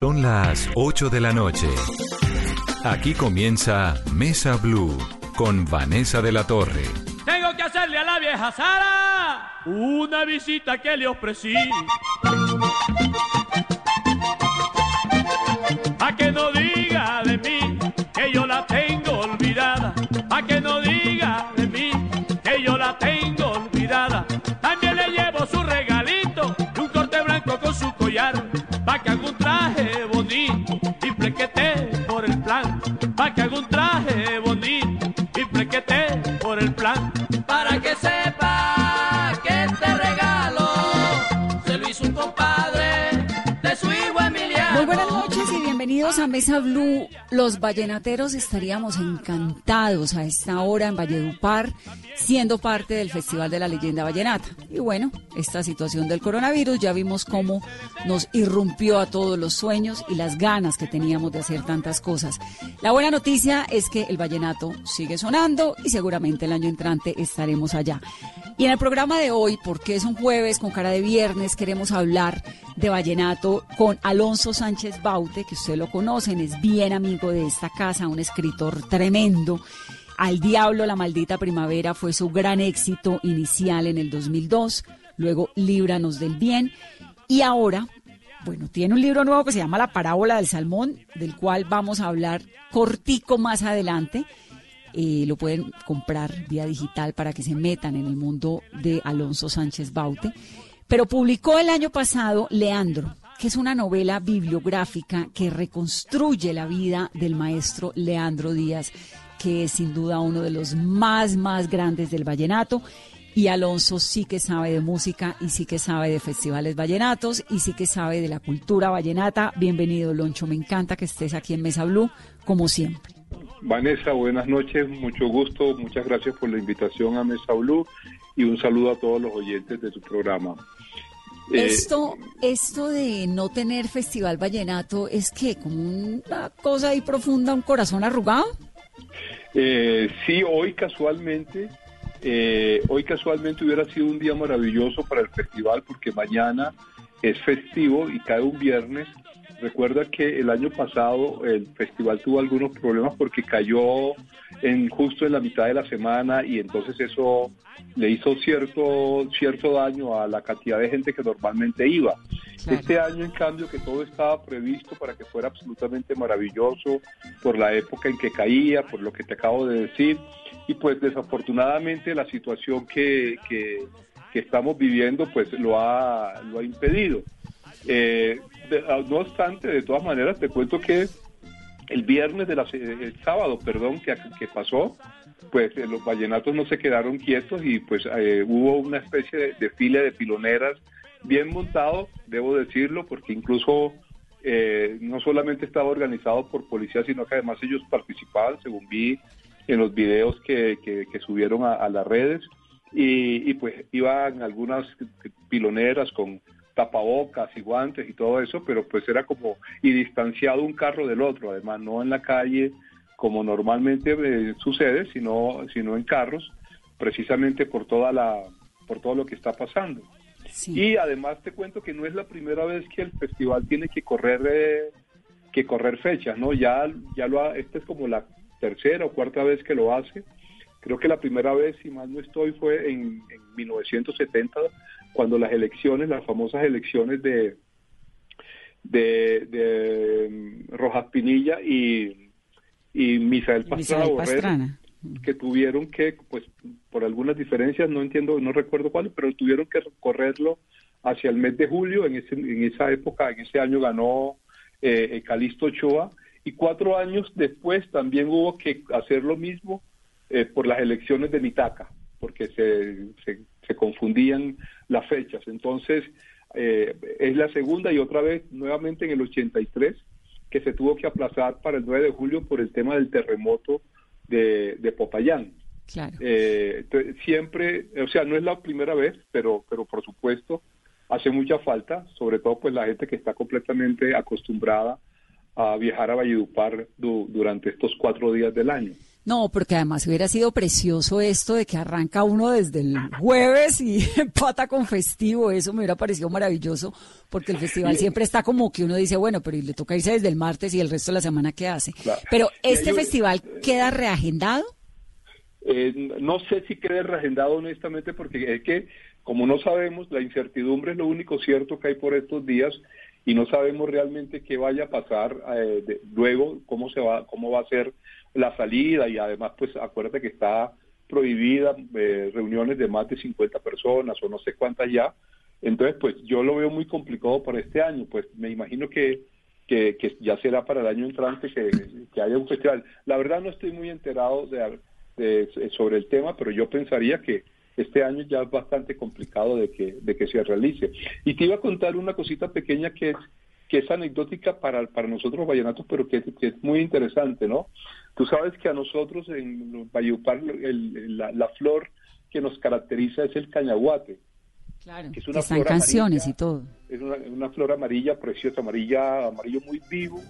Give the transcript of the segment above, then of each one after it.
Son las 8 de la noche. Aquí comienza Mesa Blue con Vanessa de la Torre. Tengo que hacerle a la vieja Sara una visita que le ofrecí. A que no diga de mí que yo la tengo olvidada. A que no diga Mesa Blue. Los vallenateros estaríamos encantados a esta hora en Valledupar, siendo parte del Festival de la Leyenda Vallenata. Y bueno, esta situación del coronavirus ya vimos cómo nos irrumpió a todos los sueños y las ganas que teníamos de hacer tantas cosas. La buena noticia es que el vallenato sigue sonando y seguramente el año entrante estaremos allá. Y en el programa de hoy, porque es un jueves con cara de viernes, queremos hablar de vallenato con Alonso Sánchez Baute, que ustedes lo conocen, es bien amigo de esta casa, un escritor tremendo. Al Diablo, la maldita primavera fue su gran éxito inicial en el 2002, luego Líbranos del Bien y ahora, bueno, tiene un libro nuevo que se llama La parábola del salmón, del cual vamos a hablar cortico más adelante. Eh, lo pueden comprar vía digital para que se metan en el mundo de Alonso Sánchez Baute. Pero publicó el año pasado Leandro, que es una novela bibliográfica que reconstruye la vida del maestro Leandro Díaz, que es sin duda uno de los más, más grandes del vallenato. Y Alonso sí que sabe de música y sí que sabe de festivales vallenatos y sí que sabe de la cultura vallenata. Bienvenido, Loncho. Me encanta que estés aquí en Mesa Blue, como siempre. Vanessa, buenas noches, mucho gusto, muchas gracias por la invitación a Mesa Blue y un saludo a todos los oyentes de tu programa. Eh, esto, esto de no tener festival vallenato es que como una cosa ahí profunda, un corazón arrugado. Eh, sí, hoy casualmente, eh, hoy casualmente hubiera sido un día maravilloso para el festival porque mañana es festivo y cae un viernes. Recuerda que el año pasado el festival tuvo algunos problemas porque cayó en justo en la mitad de la semana y entonces eso le hizo cierto cierto daño a la cantidad de gente que normalmente iba. Este año, en cambio, que todo estaba previsto para que fuera absolutamente maravilloso por la época en que caía, por lo que te acabo de decir, y pues desafortunadamente la situación que, que, que estamos viviendo pues lo ha, lo ha impedido. Eh, de, no obstante, de todas maneras, te cuento que el viernes de la, el sábado, perdón, que, que pasó, pues eh, los vallenatos no se quedaron quietos y pues eh, hubo una especie de desfile de piloneras bien montado, debo decirlo, porque incluso eh, no solamente estaba organizado por policía, sino que además ellos participaban, según vi en los videos que, que, que subieron a, las redes, y pues iban algunas piloneras con tapabocas y guantes y todo eso, pero pues era como y distanciado un carro del otro, además no en la calle como normalmente eh, sucede, sino sino en carros, precisamente por toda la por todo lo que está pasando. Sí. Y además te cuento que no es la primera vez que el festival tiene que correr eh, que correr fechas, ¿no? Ya ya lo ha, esta es como la tercera o cuarta vez que lo hace. Creo que la primera vez, si mal no estoy, fue en, en 1970 cuando las elecciones, las famosas elecciones de, de, de Rojas Pinilla y, y Misael Pastrana, Misael Pastrana. Borrero, que tuvieron que, pues por algunas diferencias, no entiendo, no recuerdo cuáles, pero tuvieron que correrlo hacia el mes de julio, en, ese, en esa época, en ese año ganó eh, Calixto Ochoa, y cuatro años después también hubo que hacer lo mismo eh, por las elecciones de Mitaca, porque se, se, se confundían las fechas. Entonces, eh, es la segunda y otra vez nuevamente en el 83 que se tuvo que aplazar para el 9 de julio por el tema del terremoto de, de Popayán. Claro. Eh, siempre, o sea, no es la primera vez, pero, pero por supuesto hace mucha falta, sobre todo pues la gente que está completamente acostumbrada a viajar a Valledupar du, durante estos cuatro días del año. No, porque además hubiera sido precioso esto de que arranca uno desde el jueves y empata con festivo. Eso me hubiera parecido maravilloso, porque el festival siempre está como que uno dice, bueno, pero le toca irse desde el martes y el resto de la semana qué hace. Pero este festival queda reagendado. Eh, no sé si quede reagendado honestamente, porque es que como no sabemos, la incertidumbre es lo único cierto que hay por estos días y no sabemos realmente qué vaya a pasar eh, luego, cómo se va, cómo va a ser la salida y además pues acuérdate que está prohibida eh, reuniones de más de 50 personas o no sé cuántas ya. Entonces pues yo lo veo muy complicado para este año, pues me imagino que, que, ya será para el año entrante que, que, haya un festival. La verdad no estoy muy enterado de, de, sobre el tema, pero yo pensaría que este año ya es bastante complicado de que, de que se realice. Y te iba a contar una cosita pequeña que es que es anecdótica para, para nosotros vallenatos, pero que, es muy interesante, ¿no? Tú sabes que a nosotros en Valledupar la, la, flor que nos caracteriza es el cañaguate. Claro, que es una flor canciones y todo. Es una, flor amarilla, preciosa, amarilla, amarillo muy vivo,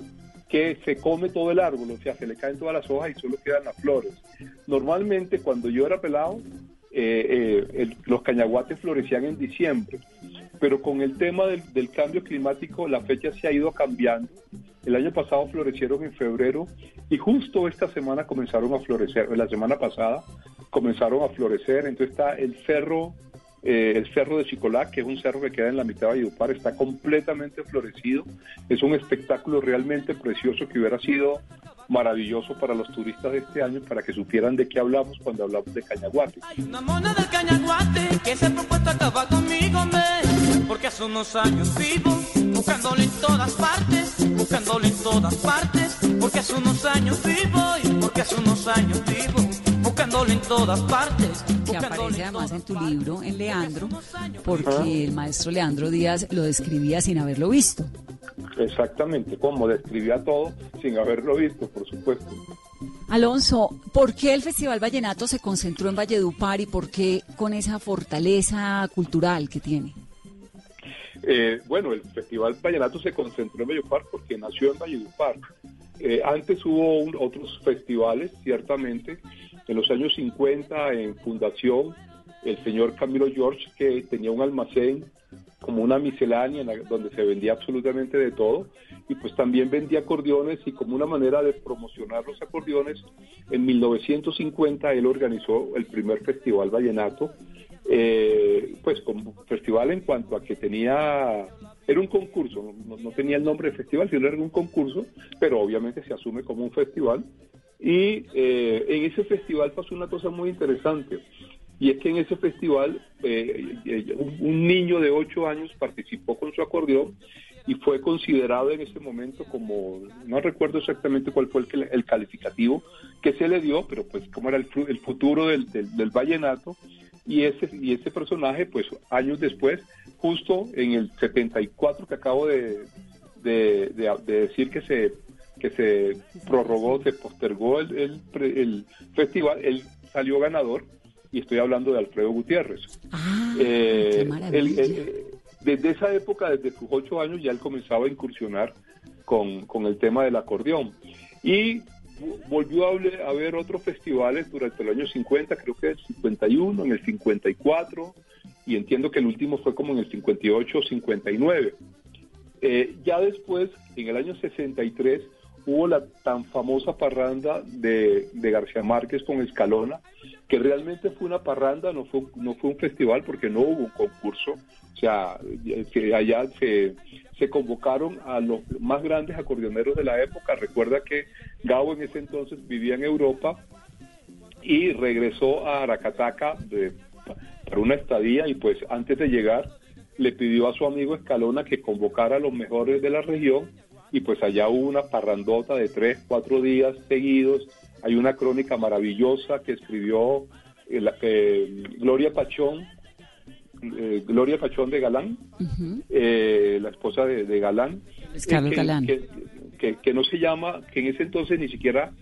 que se come todo el árbol, o sea, se le caen todas las hojas y solo quedan las flores. Normalmente cuando yo era pelado, eh, eh, los cañaguates florecían en diciembre pero con el tema del, cambio climático la fecha se ha ido cambiando. El año pasado florecieron en febrero y justo esta semana comenzaron a florecer, la semana pasada comenzaron a florecer, entonces está el cerro, eh, el cerro de Chicolá, que es un cerro que queda en la mitad de Valledupar, está completamente florecido, es un espectáculo realmente precioso que hubiera sido maravilloso para los turistas de este año para que supieran de qué hablamos cuando hablamos de Cañaguate. Hay una mona del Cañaguate que se ha propuesto acabar conmigo, porque hace unos años vivo buscándole en todas partes, buscándole en todas partes, porque hace unos años vivo y porque hace unos años vivo buscándole en todas partes. Que aparece además en tu libro, en Leandro, porque el maestro Leandro Díaz lo describía sin haberlo visto. Exactamente, como describía todo sin haberlo visto, por supuesto. Alonso, ¿por qué el Festival Vallenato se concentró en Valledupar y por qué con esa fortaleza cultural que tiene? Eh, bueno, el Festival Vallenato se concentró en Valledupar porque nació en Valledupar. Eh, antes hubo otros festivales, ciertamente. En los años 50, en Fundación, el señor Camilo George, que tenía un almacén como una miscelánea donde se vendía absolutamente de todo y pues también vendía acordeones y como una manera de promocionar los acordeones en 1950 él organizó el primer festival vallenato eh, pues como festival en cuanto a que tenía era un concurso no, tenía el nombre de festival sino era un concurso pero obviamente se asume como un festival y eh, en ese festival pasó una cosa muy interesante y es que en ese festival eh, eh, un, niño de 8 años participó con su acordeón y fue considerado en ese momento como, no recuerdo exactamente cuál fue el, calificativo que se le dio, pero pues como era el, el futuro del, del, vallenato, y ese, y ese personaje pues años después, justo en el 74 que acabo de, decir que se que se prorrogó, se postergó el, el, el festival, él salió ganador y estoy hablando de Alfredo Gutiérrez. Ah, eh, desde esa época, desde sus ocho años, ya él comenzaba a incursionar con, el tema del acordeón. Y volvió a, haber otros festivales durante el año 50, creo que el 51, en el 54, y entiendo que el último fue como en el 58 o 59. Eh, ya después, en el año 63, hubo la tan famosa parranda de, de García Márquez con Escalona, que realmente fue una parranda, no fue, no fue un festival porque no hubo un concurso, o sea, que allá se, se convocaron a los más grandes acordeoneros de la época, recuerda que Gabo en ese entonces vivía en Europa y regresó a Aracataca para una estadía y pues antes de llegar le pidió a su amigo Escalona que convocara a los mejores de la región y pues allá hubo una parrandota de tres, cuatro días seguidos hay una crónica maravillosa que escribió eh, eh, Gloria Pachón, eh, Gloria Pachón de Galán, la esposa de, Galán, que, Galán. Que, no se llama, que en ese entonces ni siquiera,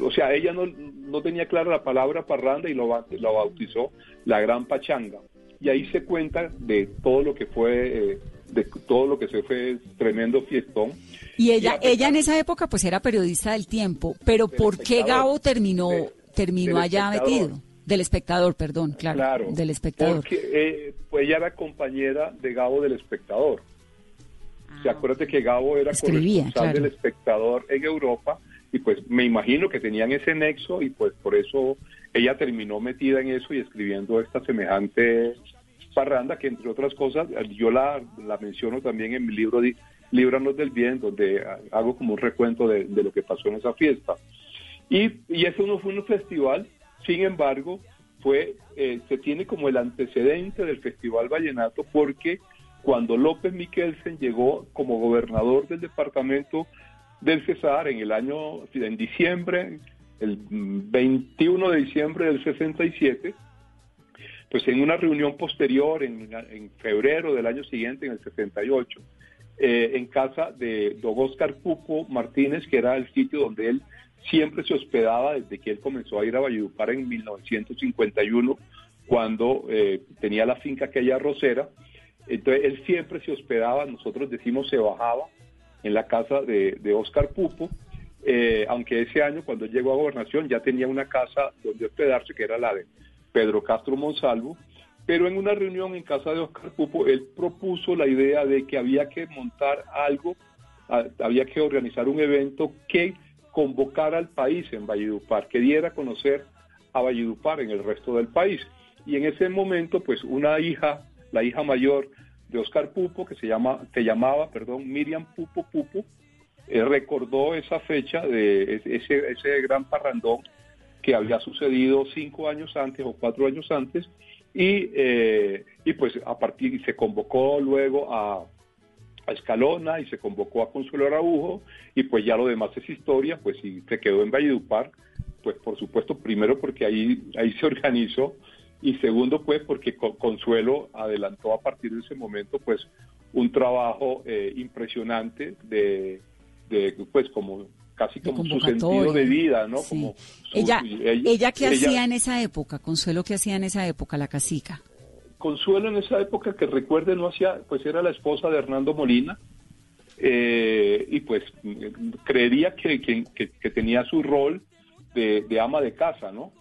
o sea, ella no, no, tenía clara la palabra parranda y lo, bautizó la Gran Pachanga. Y ahí se cuenta de todo lo que fue de todo lo que se fue tremendo fiestón. Y ella, ella en esa época pues era periodista del tiempo, pero ¿por qué Gabo terminó, terminó allá metido? Del espectador, perdón, claro, del espectador. Porque eh, pues ella era compañera de Gabo del espectador. Se ah. acuérdate que Gabo era corresponsal del espectador en Europa y pues me imagino que tenían ese nexo y pues por eso ella terminó metida en eso y escribiendo esta semejante parranda que entre otras cosas yo la, la menciono también en mi libro Líbranos del Bien donde hago como un recuento de, lo que pasó en esa fiesta. Y, y eso no fue un festival sin embargo fue eh, se tiene como el antecedente del Festival Vallenato porque cuando López Miquelsen llegó como gobernador del departamento del Cesar en el año, en diciembre, el 21 de diciembre del 67, pues en una reunión posterior, en, febrero del año siguiente, en el 68, eh, en casa de don Oscar Pupo Martínez, que era el sitio donde él siempre se hospedaba desde que él comenzó a ir a Valledupar en 1951, cuando eh, tenía la finca aquella rosera. Entonces él siempre se hospedaba, nosotros decimos se bajaba en la casa de, de Oscar Pupo, eh, aunque ese año cuando llegó a gobernación ya tenía una casa donde hospedarse, que era la de Pedro Castro Monsalvo, pero en una reunión en casa de Oscar Pupo, él propuso la idea de que había que montar algo, había que organizar un evento que convocara al país en Valledupar, que diera a conocer a Valledupar en el resto del país. Y en ese momento, pues una hija, la hija mayor de Oscar Pupo, que se, llama, se llamaba, perdón, Miriam Pupo Pupo, eh, recordó esa fecha de ese, ese gran parrandón que había sucedido cinco años antes o cuatro años antes y, eh, y pues a partir se convocó luego a, a, Escalona y se convocó a Consuelo Araujo y pues ya lo demás es historia, pues si se quedó en Valledupar, pues por supuesto primero porque ahí, ahí se organizó y segundo pues porque Consuelo adelantó a partir de ese momento pues un trabajo eh, impresionante de, de, pues como casi como su sentido de vida, ¿no? Como ella, ella, qué hacía en esa época, Consuelo qué hacía en esa época, la casica. Consuelo en esa época que recuerde no hacía, pues era la esposa de Hernando Molina eh, y pues creería que, que, tenía su rol de, de ama de casa, ¿no?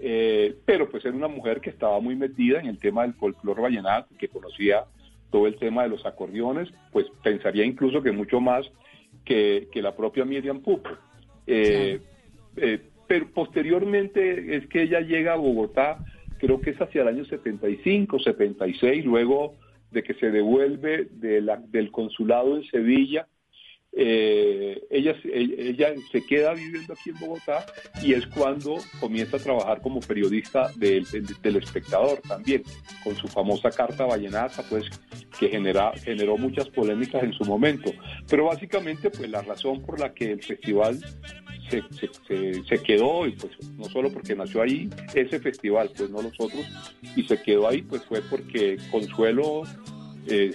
Eh, pero pues era una mujer que estaba muy metida en el tema del folclore vallenato, que conocía todo el tema de los acordeones, pues pensaría incluso que mucho más que, la propia Miriam Pupo. Eh, eh, pero posteriormente es que ella llega a Bogotá, creo que es hacia el año 75, 76, luego de que se devuelve de la, del consulado en Sevilla eh, ella, ella se queda viviendo aquí en Bogotá y es cuando comienza a trabajar como periodista del, espectador también, con su famosa carta vallenata, pues que genera, generó muchas polémicas en su momento. Pero básicamente, pues la razón por la que el festival se, se, se, quedó, y pues no solo porque nació ahí ese festival, pues no los otros, y se quedó ahí, pues fue porque Consuelo eh,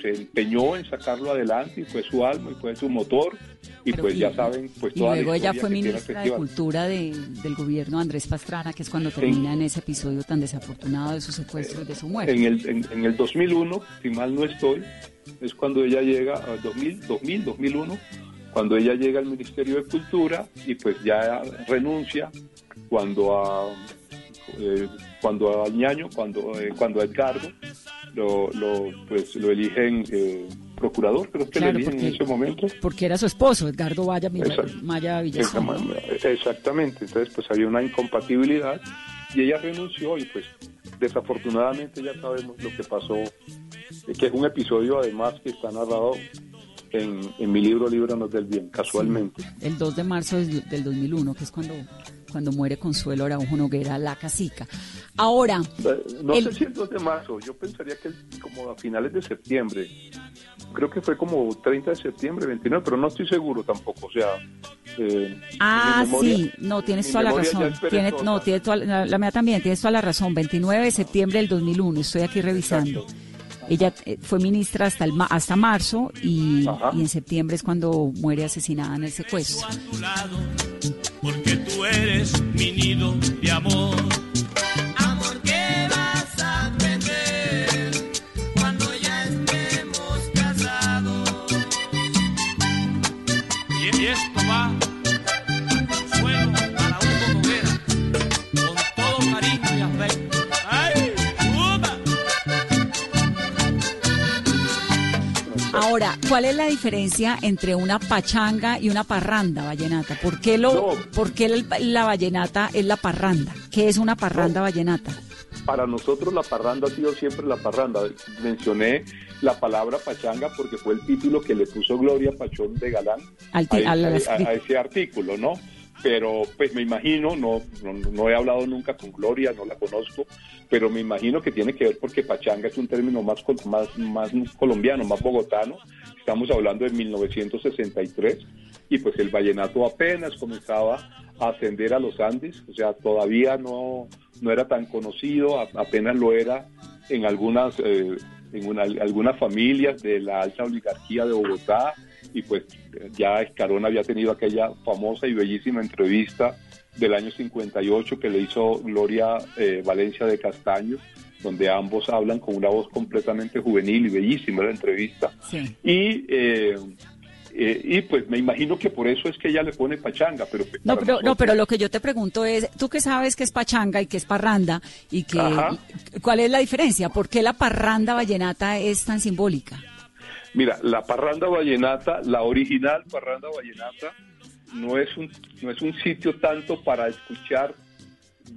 se, empeñó en sacarlo adelante y fue su alma y fue su motor. Y pues ya saben pues y luego ella fue ministra de cultura del gobierno Andrés Pastrana que es cuando termina en, ese episodio tan desafortunado de su secuestro y de su muerte. En el, en, el 2001 si mal no estoy es cuando ella llega a 2000 2000 2001 cuando ella llega al Ministerio de Cultura y pues ya renuncia cuando a eh, cuando a Ñaño cuando eh, cuando a Edgardo lo, lo, pues, lo eligen eh, procurador, creo que lo eligen en ese momento. Porque era su esposo, Edgardo Vaya, Maya Villazón. Exactamente, entonces pues había una incompatibilidad y ella renunció y pues desafortunadamente ya sabemos lo que pasó, eh, que es un episodio además que está narrado en, en mi libro Líbranos del Bien, casualmente. el 2 de marzo del 2001, que es cuando cuando muere Consuelo Araujo Noguera, la casica. Ahora... No sé si el 2 de marzo, yo pensaría que como a finales de septiembre. Creo que fue como 30 de septiembre, 29, pero no estoy seguro tampoco, o sea... Eh, ah, sí, no, tienes toda la razón. no, tienes toda, la, mía también, tienes toda la razón. 29 de septiembre del 2001, estoy aquí revisando. Ella eh, fue ministra hasta, el, hasta marzo y, y, en septiembre es cuando muere asesinada en el secuestro porque tú eres mi nido de amor. Ahora, ¿cuál es la diferencia entre una pachanga y una parranda vallenata? ¿Por qué, lo, No. ¿por qué la, la vallenata es la parranda? ¿Qué es una parranda vallenata? Para nosotros la parranda ha sido siempre la parranda. Mencioné la palabra pachanga porque fue el título que le puso Gloria Pachón de Galán Al a ese artículo, ¿no? Pero pues me imagino, no, no, no he hablado nunca con Gloria, no la conozco, pero me imagino que tiene que ver porque pachanga es un término más, más, más colombiano, más bogotano. Estamos hablando de 1963 y pues el vallenato apenas comenzaba a ascender a los Andes, o sea, todavía no, no era tan conocido, apenas lo era en algunas, eh, en una- algunas familias de la alta oligarquía de Bogotá y pues ya Escarón había tenido aquella famosa y bellísima entrevista del año 58 que le hizo Gloria eh, Valencia de Castaño, donde ambos hablan con una voz completamente juvenil y bellísima la entrevista. Sí. Y, eh, eh, y pues me imagino que por eso es que ella le pone pachanga, pero pues, No, pero, no, pero lo que yo te pregunto es, tú que sabes que es pachanga y que es parranda, y que, Ajá. ¿cuál es la diferencia? ¿Por qué la parranda vallenata es tan simbólica? Mira, la parranda vallenata, la original parranda vallenata, no es un, no es un sitio tanto para escuchar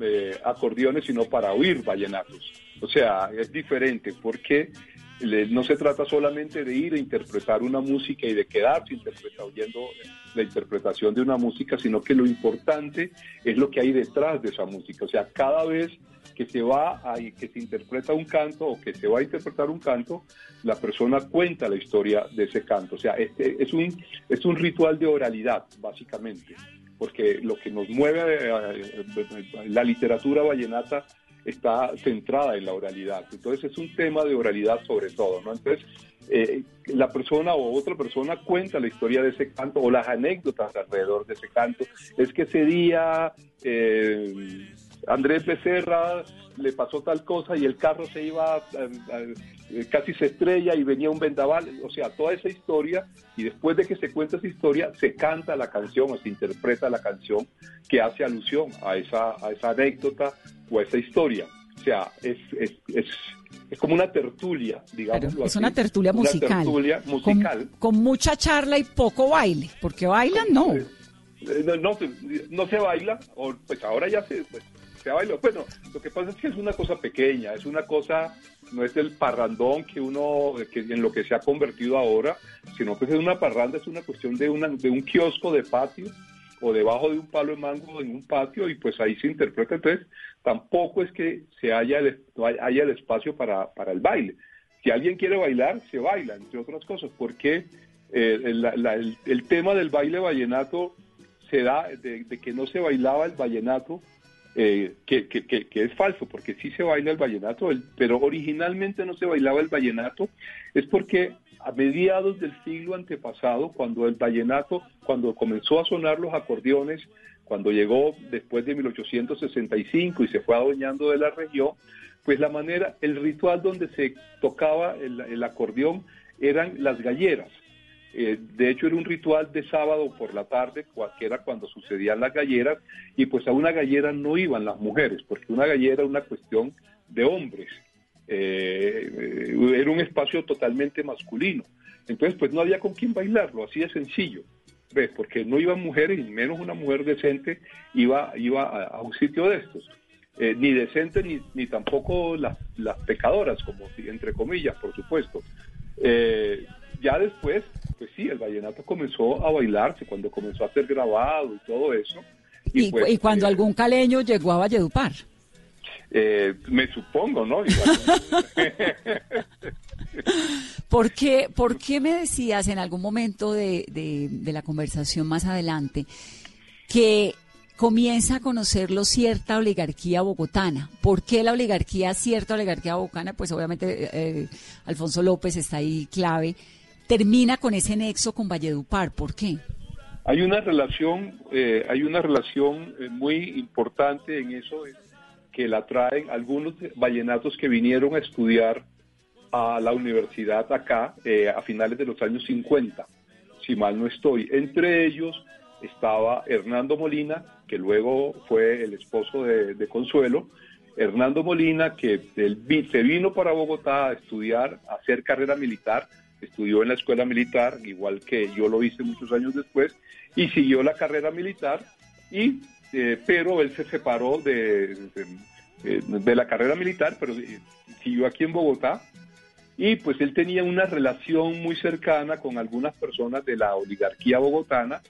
eh, acordeones, sino para oír vallenatos. O sea, es diferente porque le- no se trata solamente de ir a interpretar una música y de quedarse interpreta- oyendo la interpretación de una música, sino que lo importante es lo que hay detrás de esa música. O sea, cada vez que se va a, que se interpreta un canto o que se va a interpretar un canto, la persona cuenta la historia de ese canto. O sea, este es un, es un ritual de oralidad, básicamente, porque lo que nos mueve eh, eh, la literatura vallenata está centrada en la oralidad. Entonces es un tema de oralidad sobre todo, ¿no? Entonces eh, la persona o otra persona cuenta la historia de ese canto o las anécdotas alrededor de ese canto. Es que ese día Andrés Becerra le pasó tal cosa y el carro se iba, eh, eh, casi se estrella y venía un vendaval, o sea, toda esa historia y después de que se cuenta esa historia se canta la canción o se interpreta la canción que hace alusión a esa, a esa anécdota o a esa historia. O sea, es, es, es, es como una tertulia, digamos. Claro, es una tertulia musical. Una tertulia Con, musical. con mucha charla y poco baile, porque bailan no. Eh, No, no, se- no se baila, o, pues ahora ya se, pues, se baila. Bueno, lo que pasa es que es una cosa pequeña, es una cosa, no es el parrandón que uno, que en lo que se ha convertido ahora, sino que es una parranda, es una cuestión de, una, de un kiosco de patio o debajo de un palo de mango en un patio y pues ahí se interpreta. Entonces, tampoco es que se haya el, haya el espacio para, para el baile. Si alguien quiere bailar, se baila, entre otras cosas, porque eh, el, la- el- el tema del baile vallenato se da de, de que no se bailaba el vallenato, eh, que, que- que- que es falso, porque sí se baila el vallenato, el- pero originalmente no se bailaba el vallenato, es porque a mediados del siglo antepasado, cuando el vallenato, cuando comenzó a sonar los acordeones, cuando llegó después de 1865 y se fue adueñando de la región, pues la manera, el ritual donde se tocaba el, el acordeón eran las galleras. Eh, de hecho, era un ritual de sábado por la tarde, cua- que era cuando sucedían las galleras, y pues a una gallera no iban las mujeres, porque una gallera era una cuestión de hombres. Eh, eh, era un espacio totalmente masculino. Entonces, pues no había con quién bailarlo, así de sencillo. ¿Ves? Porque no iban mujeres, y menos una mujer decente iba, iba a, un sitio de estos. Ni decente ni, ni tampoco las, las pecadoras, como entre comillas, por supuesto. Ya después, sí, el vallenato comenzó a bailarse cuando comenzó a ser grabado y todo eso. Y, pues, y cuando eh, algún caleño llegó a Valledupar. eh, me supongo, ¿no? Igual- ¿Por qué, por qué me decías en algún momento de, de- de la conversación más adelante que comienza a conocerlo cierta oligarquía bogotana? ¿Por qué la oligarquía, cierta oligarquía bogotana? Pues obviamente eh, Alfonso López está ahí clave. Termina con ese nexo con Valledupar. ¿Por qué? Hay una relación, eh, hay una relación eh, muy importante en eso que la traen algunos vallenatos que vinieron a estudiar a la universidad acá eh, a finales de los años 50. si mal no estoy. Entre ellos estaba Hernando Molina, que luego fue el esposo de, Consuelo. Hernando Molina, que se vino para Bogotá a estudiar, a hacer carrera militar, estudió en la escuela militar, igual que yo lo hice muchos años después, y siguió la carrera militar, y, eh, pero él se separó de, de, la carrera militar, pero eh, siguió aquí en Bogotá, y pues él tenía una relación muy cercana con algunas personas de la oligarquía bogotana,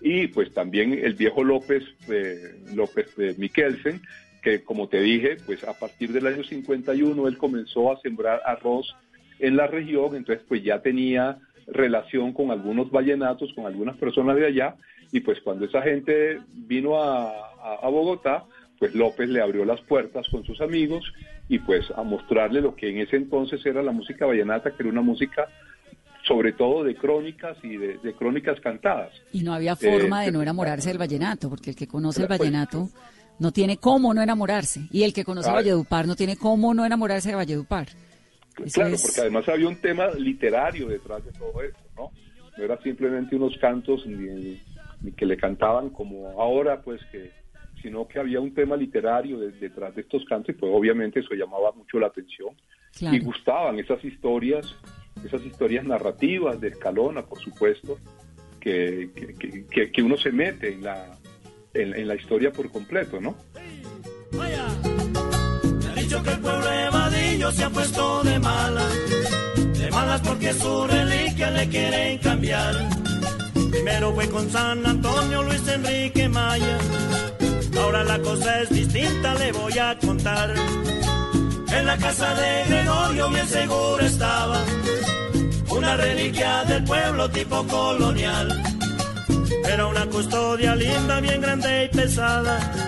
y pues también el viejo López, eh, López Miquelsen, que como te dije, pues a partir del año 51 él comenzó a sembrar arroz en la región, entonces pues ya tenía relación con algunos vallenatos, con algunas personas de allá, y pues cuando esa gente vino a, a, Bogotá, pues López le abrió las puertas con sus amigos y pues a mostrarle lo que en ese entonces era la música vallenata, que era una música sobre todo de crónicas y de, crónicas cantadas. Y no había forma de no enamorarse del vallenato, porque el que conoce el vallenato no tiene cómo no enamorarse, y el que conoce Valledupar no tiene cómo no enamorarse de Valledupar. Claro, porque además había un tema literario detrás de todo esto, ¿no? No era simplemente unos cantos ni, que le cantaban como ahora, pues que sino que había un tema literario detrás de estos cantos y pues obviamente eso llamaba mucho la atención y gustaban esas historias esas historias narrativas de Escalona, por supuesto, que, que, uno se mete en la, en, la historia por completo, ¿no? Ha dicho que el pueblo de Vadillo se ha puesto de malas, de malas porque su reliquia le quieren cambiar. Primero fue con San Antonio Luis Enrique Maya, ahora la cosa es distinta, le voy a contar. En la casa de Gregorio bien seguro estaba una reliquia del pueblo tipo colonial. Era una custodia linda, bien grande y pesada.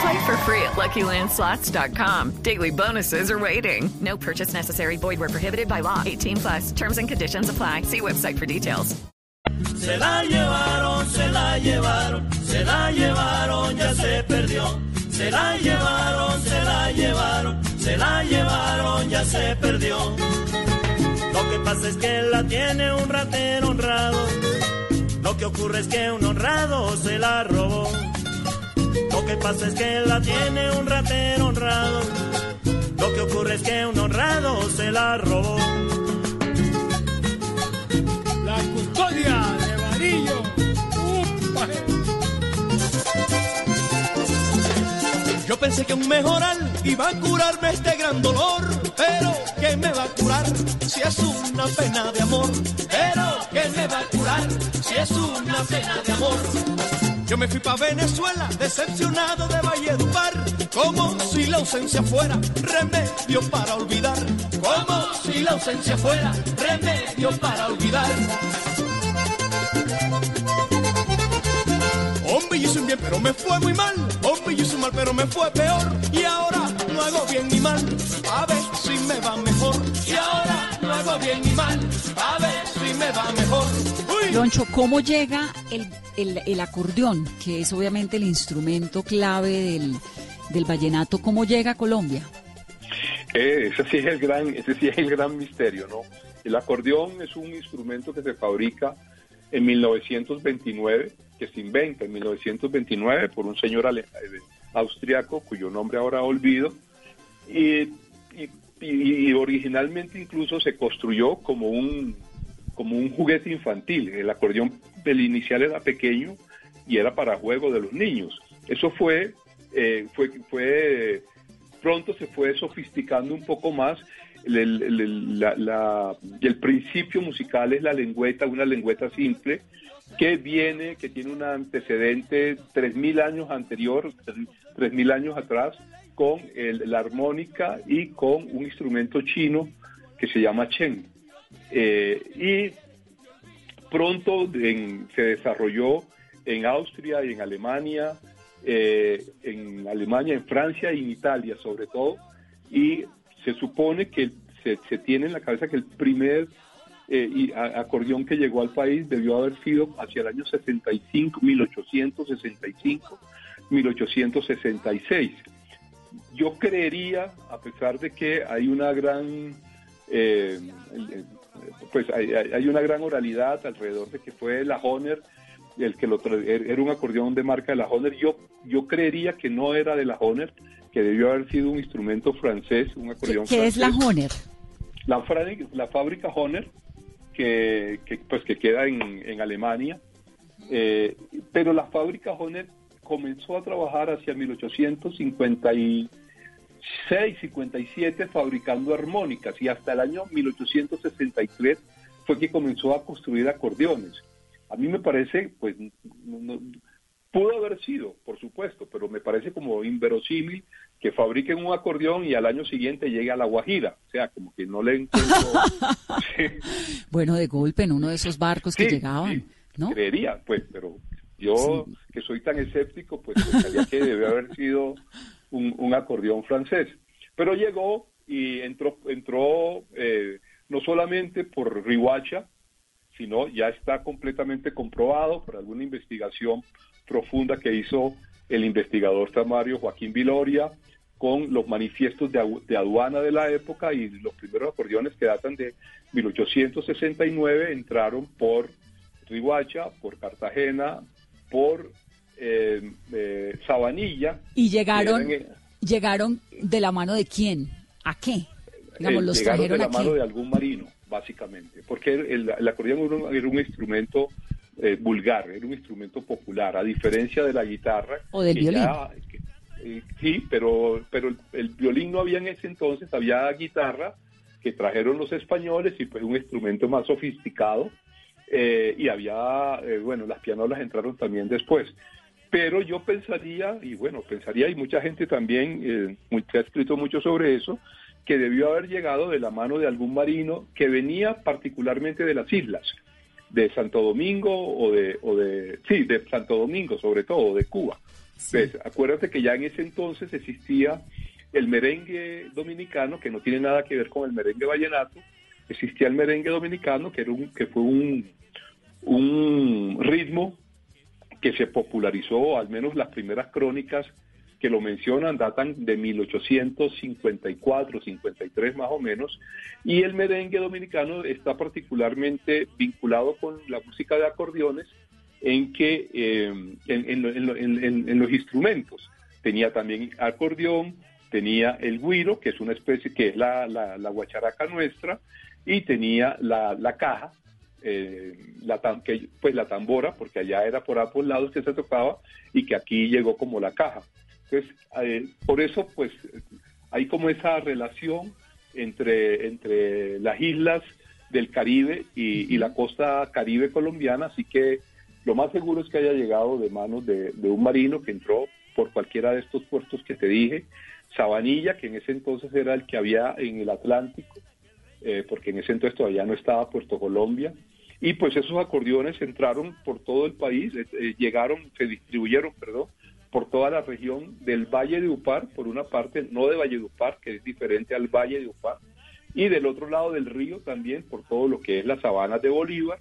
Play for free at LuckyLandSlots.com. Daily bonuses are waiting. No purchase necessary. Void were prohibited by law. 18 plus. Terms and conditions apply. See website for details. Se la llevaron, se la llevaron, se la llevaron, ya se perdió. Se la llevaron, se la llevaron, se la llevaron, ya se perdió. Lo que pasa es que la tiene un ratero honrado lo que ocurre es que un honrado se la robó. Lo que pasa es que la tiene un ratero honrado. Lo que ocurre es que un honrado se la robó. La custodia de Varillo. Yo pensé que un mejoral iba a curarme este gran dolor, pero ¿qué me va a curar si es una pena de amor? Pero ¿qué me va a curar si es una pena de amor? Yo me fui pa' Venezuela, decepcionado de Valledupar, como si la ausencia fuera remedio para olvidar, como si la ausencia fuera remedio para olvidar. Hombre, hice un bien, pero me fue muy mal. Hombre, hice un mal, pero me fue peor. Y ahora no hago bien ni mal. A ver si me va mejor. Y ahora no hago bien ni mal. A ver si me va mejor. Uy. Doncho, ¿cómo llega el, el, acordeón, que es obviamente el instrumento clave del, del vallenato? ¿Cómo llega a Colombia? Eh, ese sí es el gran, ese sí es el gran misterio, ¿no? El acordeón es un instrumento que se fabrica en 1929 que se inventa en 1929 por un señor eh, austriaco cuyo nombre ahora olvido y, originalmente incluso se construyó como un como un juguete infantil. El acordeón del inicial era pequeño y era para juego de los niños. Eso fue, eh, fue, fue pronto se fue sofisticando un poco más. El, el principio musical es la lengüeta, una lengüeta simple, que viene, que tiene un antecedente 3.000 años anterior, 3.000 años atrás, con la armónica y con un instrumento chino que se llama Chen. Eh, y pronto se desarrolló en Austria y en Alemania eh, en Alemania, en Francia y en Italia sobre todo, y se supone que se, tiene en la cabeza que el primer eh, y acordeón que llegó al país debió haber sido hacia el año 65, 1865, 1866. Yo creería, a pesar de que hay una gran, eh, pues hay, una gran oralidad alrededor de que fue la Honer el que lo er- era un acordeón de marca de la Honer. Yo, yo creería que no era de la Honer, que debió haber sido un instrumento francés, un ¿Qué, acordeón qué es la francés. Honer? La, la fábrica Honer, que, que, pues, que queda en, en Alemania, eh, pero la fábrica Honer comenzó a trabajar hacia 1856, 57 fabricando armónicas y hasta el año 1863 fue que comenzó a construir acordeones. A mí me parece, pues, no- no- pudo haber sido, por supuesto, pero me parece como inverosímil que fabriquen un acordeón y al año siguiente llegue a la Guajira. O sea, como que no le encuentro... Sí. Bueno, de golpe en uno de esos barcos que llegaban, sí, ¿no? Creería, pues, pero yo que soy tan escéptico, pues pensaría que debe haber sido un, un acordeón francés. Pero llegó y entró, entró eh, no solamente por Rihuacha, sino ya está completamente comprobado por alguna investigación profunda que hizo el investigador tamario Joaquín Viloria con los manifiestos de, de aduana de la época y los primeros acordeones que datan de 1869 entraron por Rihuacha, por Cartagena, por eh, eh, Sabanilla. Y llegaron, llegaron de la mano de quién, a qué, digamos, eh, los llegaron de la aquí. mano de algún marino, básicamente, porque el, el acordeón era un, era un instrumento eh, vulgar, era un instrumento popular, a diferencia de la guitarra. O del violín. ya- eh, sí, pero, pero el, el violín no había en ese entonces, había guitarra que trajeron los españoles y pues un instrumento más sofisticado. eh, y había, eh, bueno, las pianolas entraron también después. Pero yo pensaría, y bueno, pensaría, y mucha gente también eh, muy- que ha escrito mucho sobre eso, que debió haber llegado de la mano de algún marino que venía particularmente de las islas, de Santo Domingo o de, o de sí, de Santo Domingo sobre todo, de Cuba. Pues, acuérdate que ya en ese entonces existía el merengue dominicano, que no tiene nada que ver con el merengue vallenato, existía el merengue dominicano, que, era un, que fue un, un ritmo que se popularizó, al menos las primeras crónicas que lo mencionan datan de 1854, 53 más o menos, y el merengue dominicano está particularmente vinculado con la música de acordeones en que eh, en, en lo- en lo- en- en- en los instrumentos. Tenía también acordeón, tenía el guiro, que es una especie que es la, la, la guacharaca nuestra, y tenía la, la caja, eh, la, tam- que, pues la tambora, porque allá era por ambos lados que se tocaba, y que aquí llegó como la caja. Entonces, eh, por eso, pues, hay como esa relación entre, entre las islas del Caribe y, y la costa caribe colombiana, así que lo más seguro es que haya llegado de manos de, de un marino que entró por cualquiera de estos puertos que te dije, Sabanilla, que en ese entonces era el que había en el Atlántico, eh, porque en ese entonces todavía no estaba Puerto Colombia, y pues esos acordeones entraron por todo el país, eh, eh, llegaron, se distribuyeron, perdón, por toda la región del Valle de Upar, por una parte, no de Valle de Upar, que es diferente al Valle de Upar, y del otro lado del río también, por todo lo que es la sabana de Bolívar.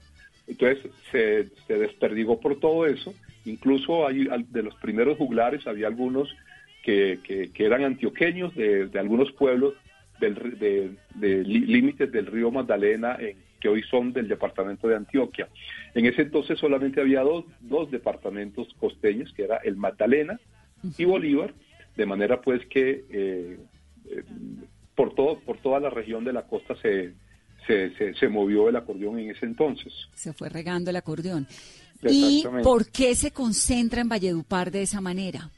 Entonces se, se desperdigó por todo eso. Incluso hay, de los primeros juglares había algunos que, que- que eran antioqueños de, algunos pueblos del, de, de lí- límites del río Magdalena, en- que hoy son del departamento de Antioquia. En ese entonces solamente había dos, dos departamentos costeños, que era el Magdalena y Bolívar, de manera pues que eh, eh, por, todo, por toda la región de la costa se, se, se, se movió el acordeón en ese entonces. Se fue regando el acordeón. ¿Y por qué se concentra en Valledupar de esa manera?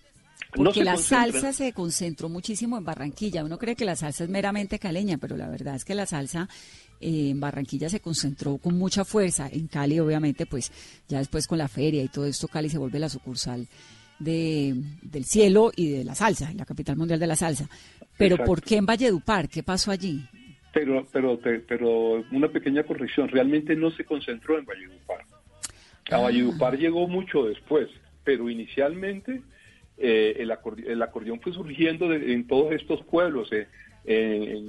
No Porque se la salsa se concentró muchísimo en Barranquilla. Uno cree que la salsa es meramente caleña, pero la verdad es que la salsa eh, en Barranquilla se concentró con mucha fuerza. En Cali, obviamente, pues ya después con la feria y todo esto, Cali se vuelve la sucursal de, del cielo y de la salsa, la capital mundial de la salsa. Pero Exacto. ¿por qué en Valledupar? ¿Qué pasó allí? Pero, pero, pero una pequeña corrección, realmente no se concentró en Valledupar. A Ah. Valledupar llegó mucho después, pero inicialmente eh, el, el, acordeón fue surgiendo en todos estos pueblos. Eh,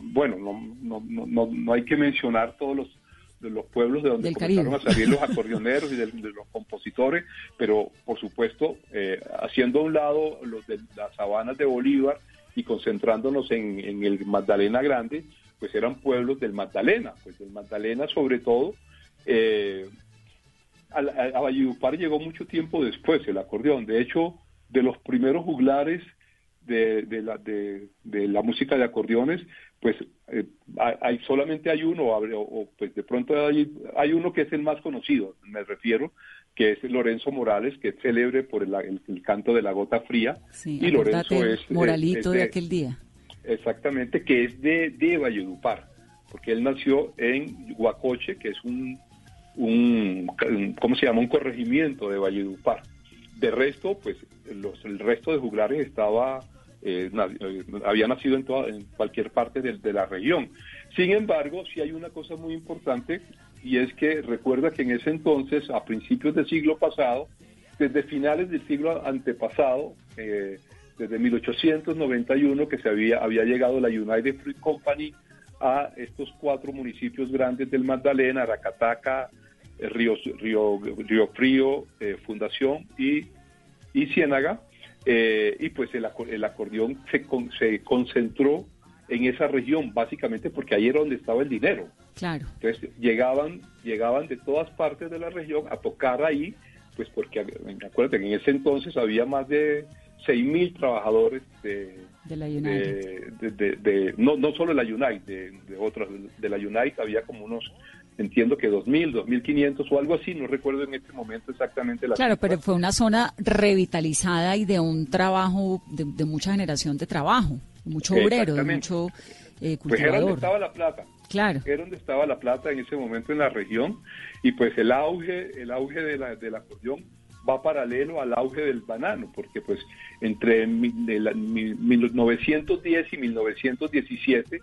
bueno, no, no, no, no, hay que mencionar todos los, los pueblos de donde comenzaron a salir los acordeoneros y de, los compositores, pero por supuesto, eh, haciendo a un lado los de las sabanas de Bolívar y concentrándonos en, en el Magdalena Grande, pues eran pueblos del Magdalena, pues del Magdalena sobre todo. Eh, a, a, Valledupar llegó mucho tiempo después el acordeón. De hecho, de los primeros juglares de, de, la, de, la música de acordeones, pues eh, hay, solamente hay uno, o, pues de pronto hay, hay, uno que es el más conocido, me refiero, que es Lorenzo Morales, que es célebre por el, el, canto de la gota fría. y Lorenzo es... Moralito de, aquel día. Exactamente, que es de, de Valledupar, porque él nació en Huacoche, que es un, un, ¿cómo se llama? Un corregimiento de Valledupar. De resto, pues los, el resto de juglares estaba, eh, eh, había nacido en, toda, en cualquier parte de, la región. Sin embargo, sí hay una cosa muy importante y es que recuerda que en ese entonces, a principios del siglo pasado, desde finales del siglo antepasado, eh, desde 1891 que se había, había llegado la United Fruit Company a estos cuatro municipios grandes del Magdalena, Aracataca, Río, Río, Río Frío, eh, Fundación y, y Ciénaga, eh, y pues el, el acordeón se, se concentró en esa región, básicamente porque ahí era donde estaba el dinero. Claro. Entonces llegaban, llegaban de todas partes de la región a tocar ahí, pues porque, acuérdense, en ese entonces había más de 6.000 trabajadores de, de la United. De, no, no solo de la United, de, otras, de la United había como unos, entiendo que 2.000, 2.500 o algo así, no recuerdo en este momento exactamente la Claro, pero fue una zona revitalizada y de un trabajo, de, mucha generación de trabajo, mucho obrero, de mucho eh, Pues era donde estaba la plata. Claro. Era donde estaba la plata en ese momento en la región y pues el auge, el auge de la, de la acordeón va paralelo al auge del banano, porque pues entre 1910 y 1917,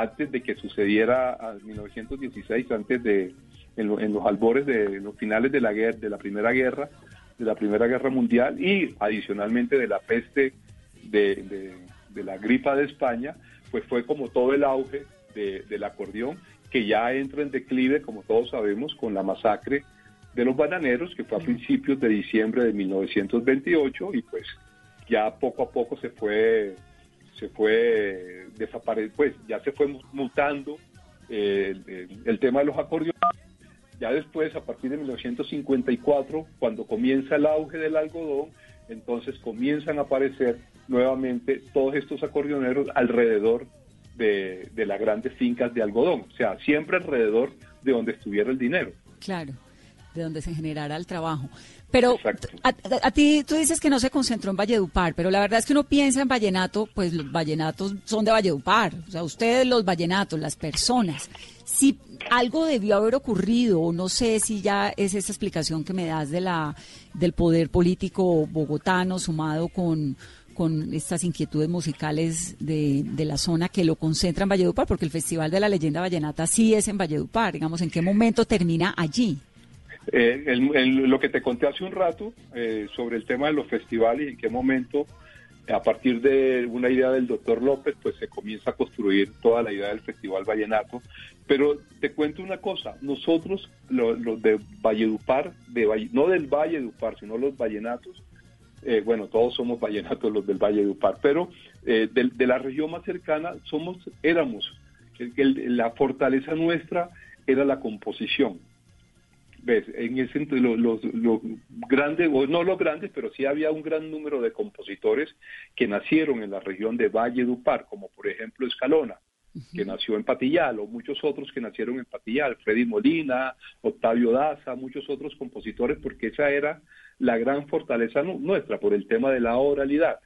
antes de que sucediera a 1916, antes de en, los albores de los finales de la guerra, de la primera guerra, de la primera guerra mundial y adicionalmente de la peste de, de, la gripa de España, pues fue como todo el auge del acordeón que ya entra en declive, como todos sabemos, con la masacre de los bananeros, que fue a principios de diciembre de 1928 y pues ya poco a poco se fue se fue desapare pues ya se fue mutando eh, el, tema de los acordeones. Ya después, a partir de 1954, cuando comienza el auge del algodón, entonces comienzan a aparecer nuevamente todos estos acordeoneros alrededor de, de las grandes fincas de algodón, o sea, siempre alrededor de donde estuviera el dinero. Claro de donde se generara el trabajo. Pero a, ti tú dices que no se concentró en Valledupar, pero la verdad es que uno piensa en vallenato, pues los vallenatos son de Valledupar, o sea, ustedes los vallenatos, las personas. Si algo debió haber ocurrido, o no sé si ya es esa explicación que me das de la del poder político bogotano sumado con con estas inquietudes musicales de, de, la zona que lo concentra en Valledupar, porque el Festival de la Leyenda Vallenata sí es en Valledupar, digamos, ¿en qué momento termina allí? Eh, lo que te conté hace un rato eh, sobre el tema de los festivales en qué momento, a partir de una idea del doctor López, pues se comienza a construir toda la idea del Festival Vallenato. Pero te cuento una cosa, nosotros, los, de Valledupar, de no del Valledupar, sino los vallenatos, eh, bueno, todos somos vallenatos los del Valledupar, pero eh, de, la región más cercana somos, éramos, la fortaleza nuestra era la composición ves, en ese los, los, los, grandes, o no los grandes, pero sí había un gran número de compositores que nacieron en la región de Valle Dupar, como por ejemplo Escalona, que nació en Patillal, o muchos otros que nacieron en Patillal, Freddy Molina, Octavio Daza, muchos otros compositores, porque esa era la gran fortaleza nuestra por el tema de la oralidad.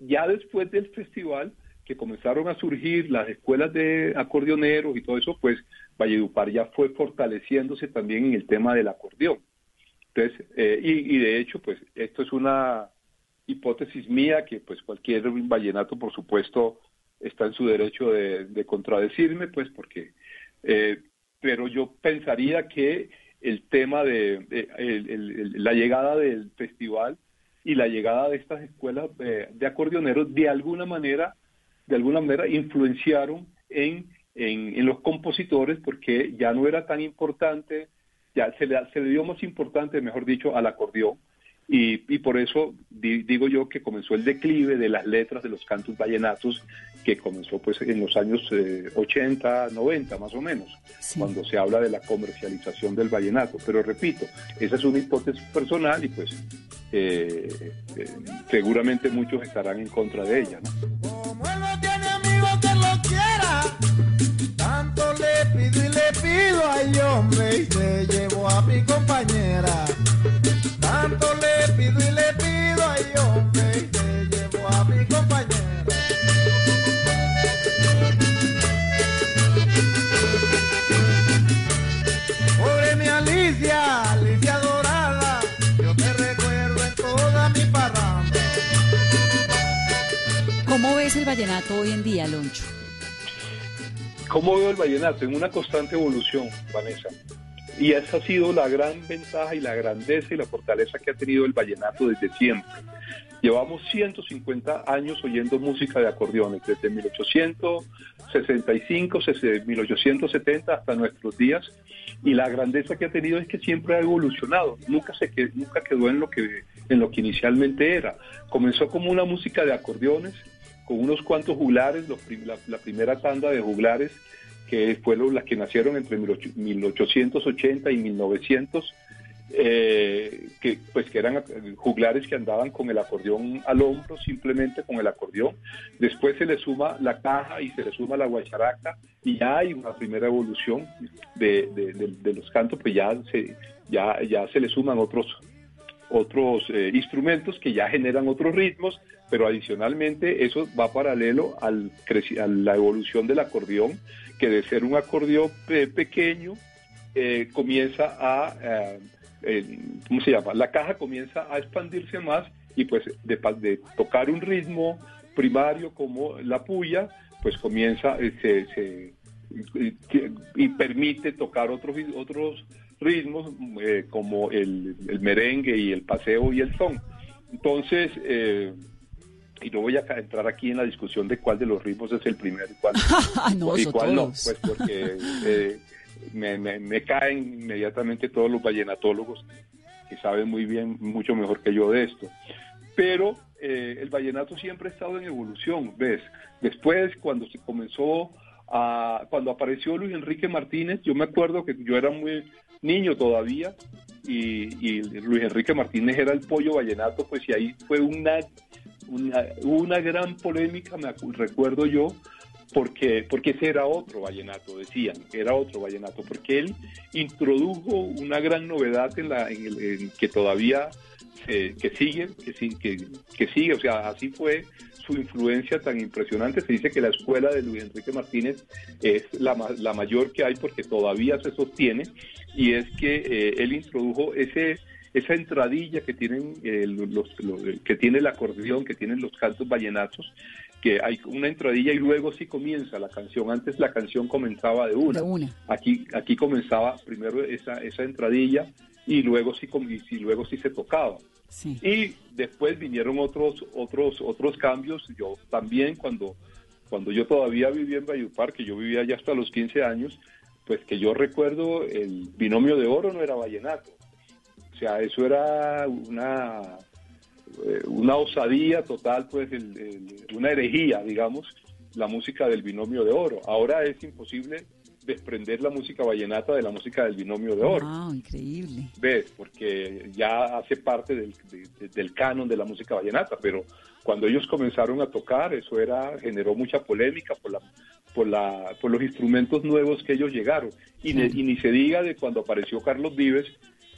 Ya después del festival, que comenzaron a surgir las escuelas de acordeoneros y todo eso, pues Valledupar ya fue fortaleciéndose también en el tema del acordeón. Entonces, eh, y, de hecho, pues esto es una hipótesis mía que pues cualquier vallenato, por supuesto, está en su derecho de, contradecirme, pues porque, eh, pero yo pensaría que el tema de, la llegada del festival y la llegada de estas escuelas eh, de acordeoneros de alguna manera, de alguna manera influenciaron en, en, los compositores porque ya no era tan importante, ya se le, se le dio más importante, mejor dicho, al acordeón y, y por eso digo yo que comenzó el declive de las letras de los cantos vallenatos, que comenzó pues en los años 80, eh, 90 más o menos, cuando se habla de la comercialización del vallenato. Pero repito, esa es una hipótesis personal y pues eh, eh, seguramente muchos estarán en contra de ella. No ay hombre, y se llevo a mi compañera. Tanto le pido y le pido, ay hombre, y se llevo a mi compañera. Pobre mi Alicia, Alicia dorada, yo te recuerdo en toda mi parranda. ¿Cómo ves el vallenato hoy en día, Loncho? ¿Cómo veo el vallenato? En una constante evolución, Vanessa. Y esa ha sido la gran ventaja y la grandeza y la fortaleza que ha tenido el vallenato desde siempre. Llevamos 150 años oyendo música de acordeones, desde 1865, desde 1870 hasta nuestros días. Y la grandeza que ha tenido es que siempre ha evolucionado, nunca, se quedó, nunca quedó en lo, que, en lo que inicialmente era. Comenzó como una música de acordeones, con unos cuantos juglares, la, la primera tanda de juglares que fueron las que nacieron entre 1880 y 1900, eh, que pues que eran juglares que andaban con el acordeón al hombro, simplemente con el acordeón. Después se le suma la caja y se le suma la guacharaca y ya hay una primera evolución de, los cantos, pues ya se, ya, ya se le suman otros otros eh, instrumentos que ya generan otros ritmos, pero adicionalmente eso va paralelo al a la evolución del acordeón que de ser un acordeón pequeño eh, comienza a, eh, ¿cómo se llama? La caja comienza a expandirse más y pues de, de tocar un ritmo primario como la puya, pues comienza, y permite tocar otros, otros ritmos como el, el, merengue y el paseo y el son. Entonces, y no voy a entrar aquí en la discusión de cuál de los ritmos es el primero y cuál, no, y cuál no, pues porque eh, me, caen inmediatamente todos los vallenatólogos que saben muy bien, mucho mejor que yo de esto. Pero eh, el vallenato siempre ha estado en evolución, ¿ves? Después, cuando se comenzó a, cuando apareció Luis Enrique Martínez, yo me acuerdo que yo era muy niño todavía y, y Luis Enrique Martínez era el pollo vallenato, pues y ahí fue una una, una gran polémica, me recuerdo yo, porque, porque ese era otro vallenato, decían, era otro vallenato, porque él introdujo una gran novedad en, la, en, el, que todavía que sigue, que, que, que sigue, o sea, así fue su influencia tan impresionante. Se dice que la escuela de Luis Enrique Martínez es la, la mayor que hay porque todavía se sostiene y es que eh, él introdujo ese esa entradilla que tienen eh, los, que tiene el acordeón, que tienen los cantos vallenatos, que hay una entradilla y luego sí comienza la canción. Antes la canción comenzaba de una. Aquí aquí comenzaba primero esa esa entradilla y luego sí y luego sí se tocaba. Y después vinieron otros otros otros cambios. Yo también cuando cuando yo todavía vivía en Bayupar, que yo vivía ya hasta los 15 años, pues que yo recuerdo el binomio de oro no era vallenato o sea, eso era una, eh, una osadía total, pues una herejía, digamos, la música del binomio de oro. Ahora es imposible desprender la música vallenata de la música del binomio de oro. ¡Wow! Increíble. ¿Ves? Porque ya hace parte del, del canon de la música vallenata, pero cuando ellos comenzaron a tocar, eso era generó mucha polémica por la por la por los instrumentos nuevos que ellos llegaron y, y ni se diga de cuando apareció Carlos Vives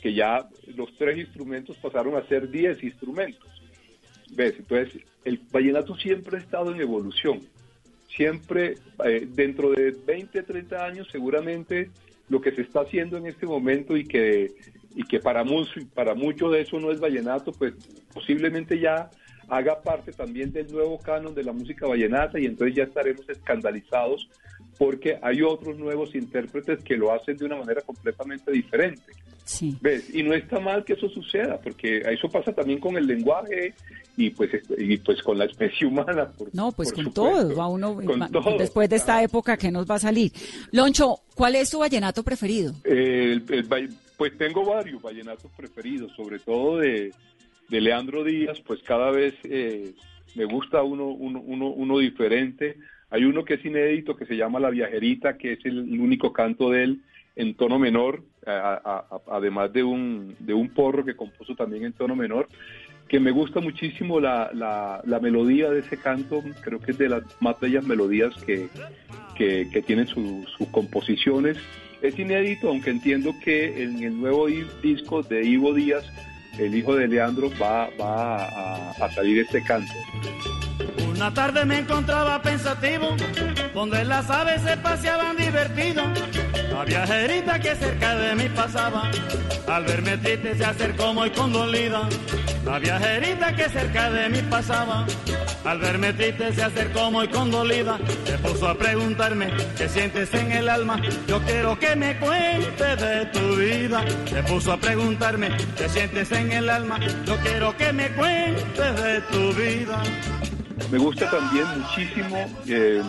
que ya los tres instrumentos pasaron a ser diez instrumentos. ¿Ves? Entonces, el vallenato siempre ha estado en evolución. Siempre, eh, dentro de 20, 30 años, seguramente lo que se está haciendo en este momento y que, y que para, mucho, para mucho de eso no es vallenato, pues posiblemente ya haga parte también del nuevo canon de la música vallenata y entonces ya estaremos escandalizados porque hay otros nuevos intérpretes que lo hacen de una manera completamente diferente. Sí. ¿Ves? Y no está mal que eso suceda, porque eso pasa también con el lenguaje y pues y pues con la especie humana. Por, No, pues por con supuesto. todo, va uno, Con todo. después de esta época que nos va a salir. Loncho, ¿cuál es tu vallenato preferido? Eh, el- el pues tengo varios vallenatos preferidos, sobre todo de, de Leandro Díaz, pues cada vez eh, me gusta uno, uno, uno, uno diferente. Hay uno que es inédito que se llama La Viajerita, que es el único canto de él en tono menor, a- además de un, de un porro que compuso también en tono menor, que me gusta muchísimo la, la, melodía de ese canto, creo que es de las más bellas melodías que, que, tienen su- sus composiciones. Es inédito, aunque entiendo que en el nuevo di- disco de Ivo Díaz, el hijo de Leandro, va, va a salir este canto. Una tarde me encontraba pensativo, donde las aves se paseaban divertido. La viajerita que cerca de mí pasaba, al verme triste se acercó muy condolida. La viajerita que cerca de mí pasaba, al verme triste se acercó muy condolida. Se puso a preguntarme qué sientes en el alma. Yo quiero que me cuentes de tu vida. Se puso a preguntarme qué sientes en el alma. Yo quiero que me cuentes de tu vida. Me gusta también muchísimo eh,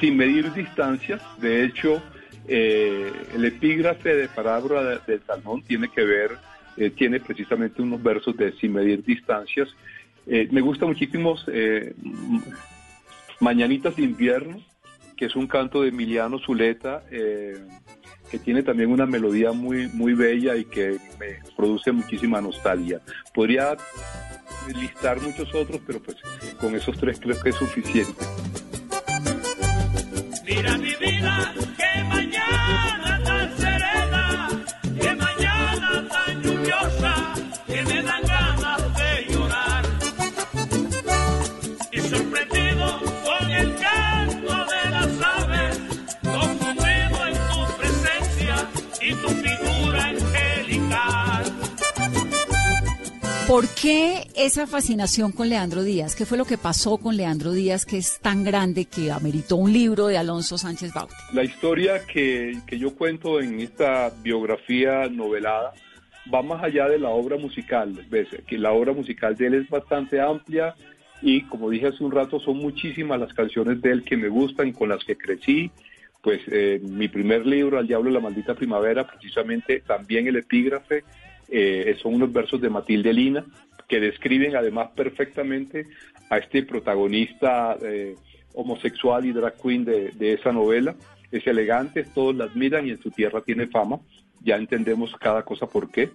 Sin medir distancias. De hecho, eh, el epígrafe de Parábola de- del Salmón tiene que ver, eh, tiene precisamente unos versos de Sin medir distancias. Eh, me gusta muchísimo eh, Mañanitas de invierno, que es un canto de Emiliano Zuleta, que tiene también una melodía muy, muy bella y que me produce muchísima nostalgia. Podría listar muchos otros, pero pues con esos tres creo que es suficiente. ¿Por qué esa fascinación con Leandro Díaz? ¿Qué fue lo que pasó con Leandro Díaz que es tan grande que ameritó un libro de Alonso Sánchez Bauti? La historia que, que yo cuento en esta biografía novelada va más allá de la obra musical, ¿ves? que la obra musical de él es bastante amplia y como dije hace un rato son muchísimas las canciones de él que me gustan, con las que crecí, pues eh, mi primer libro, Al Diablo de la Maldita Primavera, precisamente también el epígrafe, eh, son unos versos de Matilde Lina que describen además perfectamente a este protagonista eh, homosexual y drag queen de, de esa novela. Es elegante, todos la admiran y en su tierra tiene fama. Ya entendemos cada cosa por qué.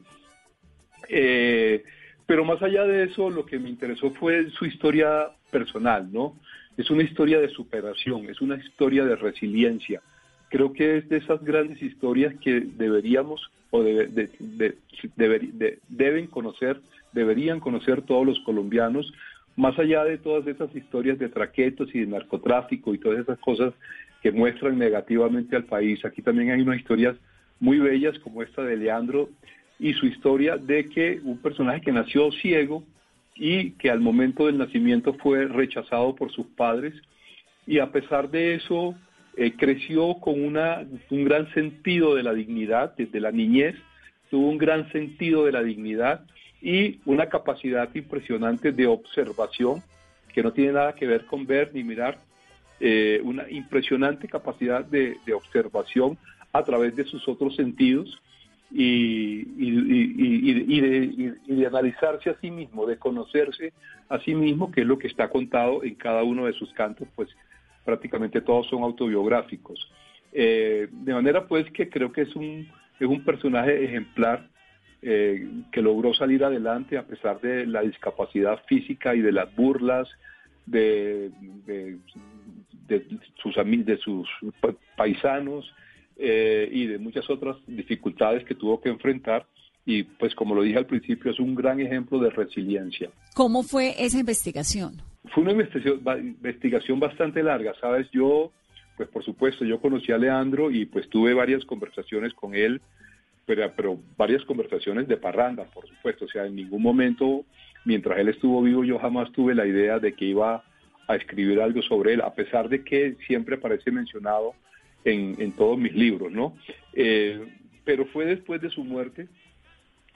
Eh, pero más allá de eso, lo que me interesó fue su historia personal, ¿no? Es una historia de superación, es una historia de resiliencia. Creo que es de esas grandes historias que deberíamos o de- deben conocer, deberían conocer todos los colombianos, más allá de todas esas historias de traquetos y de narcotráfico y todas esas cosas que muestran negativamente al país. Aquí también hay unas historias muy bellas como esta de Leandro y su historia de que un personaje que nació ciego y que al momento del nacimiento fue rechazado por sus padres y a pesar de eso eh, creció con una, un gran sentido de la dignidad desde la niñez, tuvo un gran sentido de la dignidad y una capacidad impresionante de observación que no tiene nada que ver con ver ni mirar, eh, una impresionante capacidad de, observación a través de sus otros sentidos y, de, de analizarse a sí mismo, de conocerse a sí mismo, que es lo que está contado en cada uno de sus cantos, pues prácticamente todos son autobiográficos. Eh, de manera pues que creo que es un, es un personaje ejemplar eh, que logró salir adelante a pesar de la discapacidad física y de las burlas de, de, de sus, de sus pa- paisanos eh, y de muchas otras dificultades que tuvo que enfrentar. Y pues como lo dije al principio, es un gran ejemplo de resiliencia. ¿Cómo fue esa investigación? Fue una investigación, ba- investigación bastante larga, ¿sabes? Yo, pues por supuesto, yo conocí a Leandro y pues tuve varias conversaciones con él, pero, pero varias conversaciones de parranda, por supuesto. O sea, en ningún momento, mientras él estuvo vivo, yo jamás tuve la idea de que iba a escribir algo sobre él, a pesar de que siempre aparece mencionado en, en todos mis libros, ¿no? Eh, pero fue después de su muerte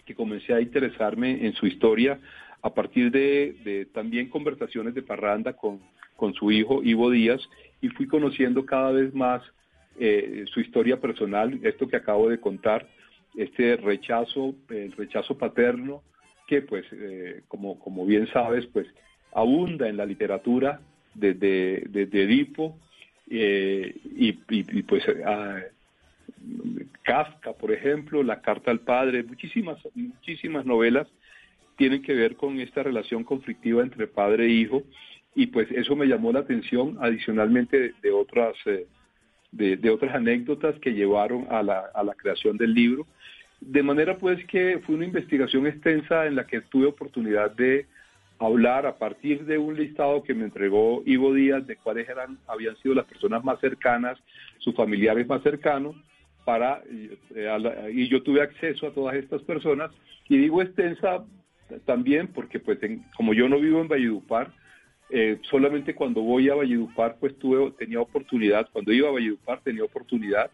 que comencé a interesarme en su historia a partir de, también conversaciones de parranda con, con, su hijo Ivo Díaz y fui conociendo cada vez más eh, su historia personal, esto que acabo de contar, este rechazo, el rechazo paterno, que pues, eh, como, como bien sabes, pues abunda en la literatura desde, desde Edipo eh, y, pues Kafka, por ejemplo, La Carta al Padre, muchísimas, muchísimas novelas tienen que ver con esta relación conflictiva entre padre e hijo y pues eso me llamó la atención adicionalmente de, otras eh, de, otras anécdotas que llevaron a la, a la creación del libro. De manera pues que fue una investigación extensa en la que tuve oportunidad de hablar a partir de un listado que me entregó Ivo Díaz de cuáles eran habían sido las personas más cercanas, sus familiares más cercanos, para eh, y yo tuve acceso a todas estas personas y digo extensa también porque pues como yo no vivo en Valledupar, eh, solamente cuando voy a Valledupar pues tuve tenía oportunidad, cuando iba a Valledupar tenía oportunidad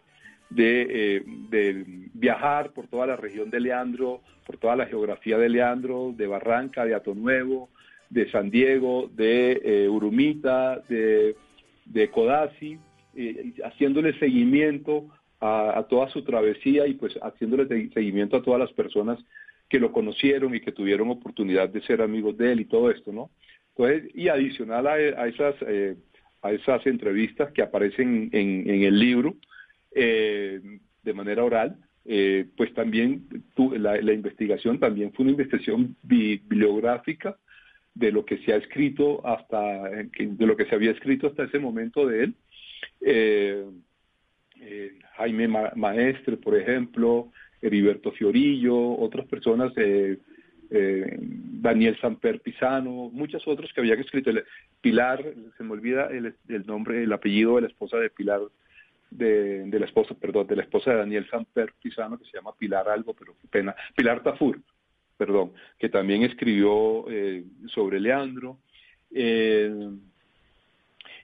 de, eh, de, viajar por toda la región de Leandro, por toda la geografía de Leandro, de Barranca, de Atonuevo, de San Diego, de eh, Urumita, de, de haciéndole seguimiento a, toda su travesía y pues haciéndole seguimiento a todas las personas que lo conocieron y que tuvieron oportunidad de ser amigos de él y todo esto, ¿no? Entonces, y adicional a, esas eh, a esas entrevistas que aparecen en, el libro de manera oral, pues también la, la, investigación también fue una investigación bibliográfica de lo que se ha escrito hasta, de lo que se había escrito hasta ese momento de él. Eh, eh, Jaime Maestre, por ejemplo, Heriberto Fiorillo, otras personas, eh, Daniel Samper Pisano, muchas otras que habían escrito. Pilar, se me olvida el, nombre, el apellido de la esposa de Pilar, de, de, la esposa, perdón, de la esposa de Daniel Samper Pisano, que se llama Pilar algo, pero qué pena, Pilar Tafur perdón, que también escribió eh, sobre Leandro. Eh,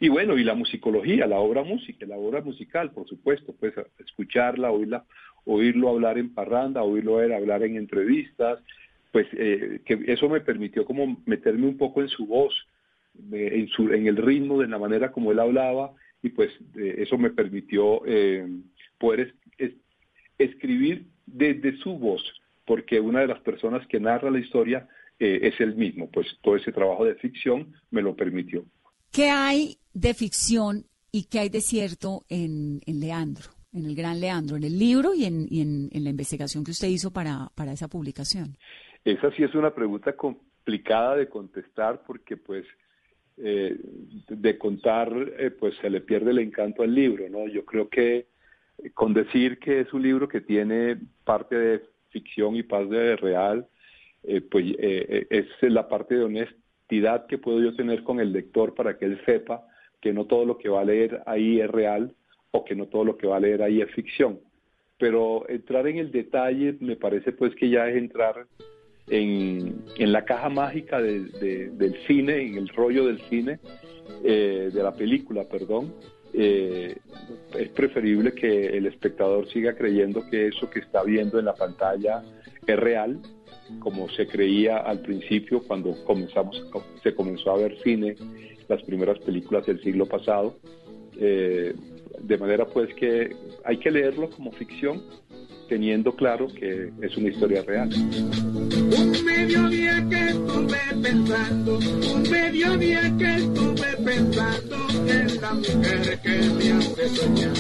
y bueno, y la musicología, la obra música, la obra musical, por supuesto, pues escucharla, oírla, oírlo hablar en parranda, oírlo hablar en entrevistas, pues eh, que eso me permitió como meterme un poco en su voz, en, su, en el ritmo, de la manera como él hablaba, y pues eso me permitió poder escribir desde su voz, porque una de las personas que narra la historia eh, es el mismo, pues todo ese trabajo de ficción me lo permitió. ¿Qué hay de ficción y qué hay de cierto en, Leandro, en el gran Leandro, en el libro y en, la investigación que usted hizo para, esa publicación? Esa sí es una pregunta complicada de contestar porque pues eh, de contar eh, pues se le pierde el encanto al libro, ¿no? Yo creo que con decir que es un libro que tiene parte de ficción y parte real, eh, pues eh, eh, es la parte de honestidad que puedo yo tener con el lector para que él sepa que no todo lo que va a leer ahí es real o que no todo lo que va a leer ahí es ficción. Pero entrar en el detalle me parece pues que ya es entrar en, en la caja mágica del cine, en el rollo del cine, de la película, perdón, eh, es preferible que el espectador siga creyendo que eso que está viendo en la pantalla es real, como se creía al principio cuando comenzamos, se comenzó a ver cine, las primeras películas del siglo pasado. Eh, de manera pues que hay que leerlo como ficción, teniendo claro que es una historia real. Un mediodía que estuve pensando, un mediodía que estuve pensando en la mujer que me hace soñar.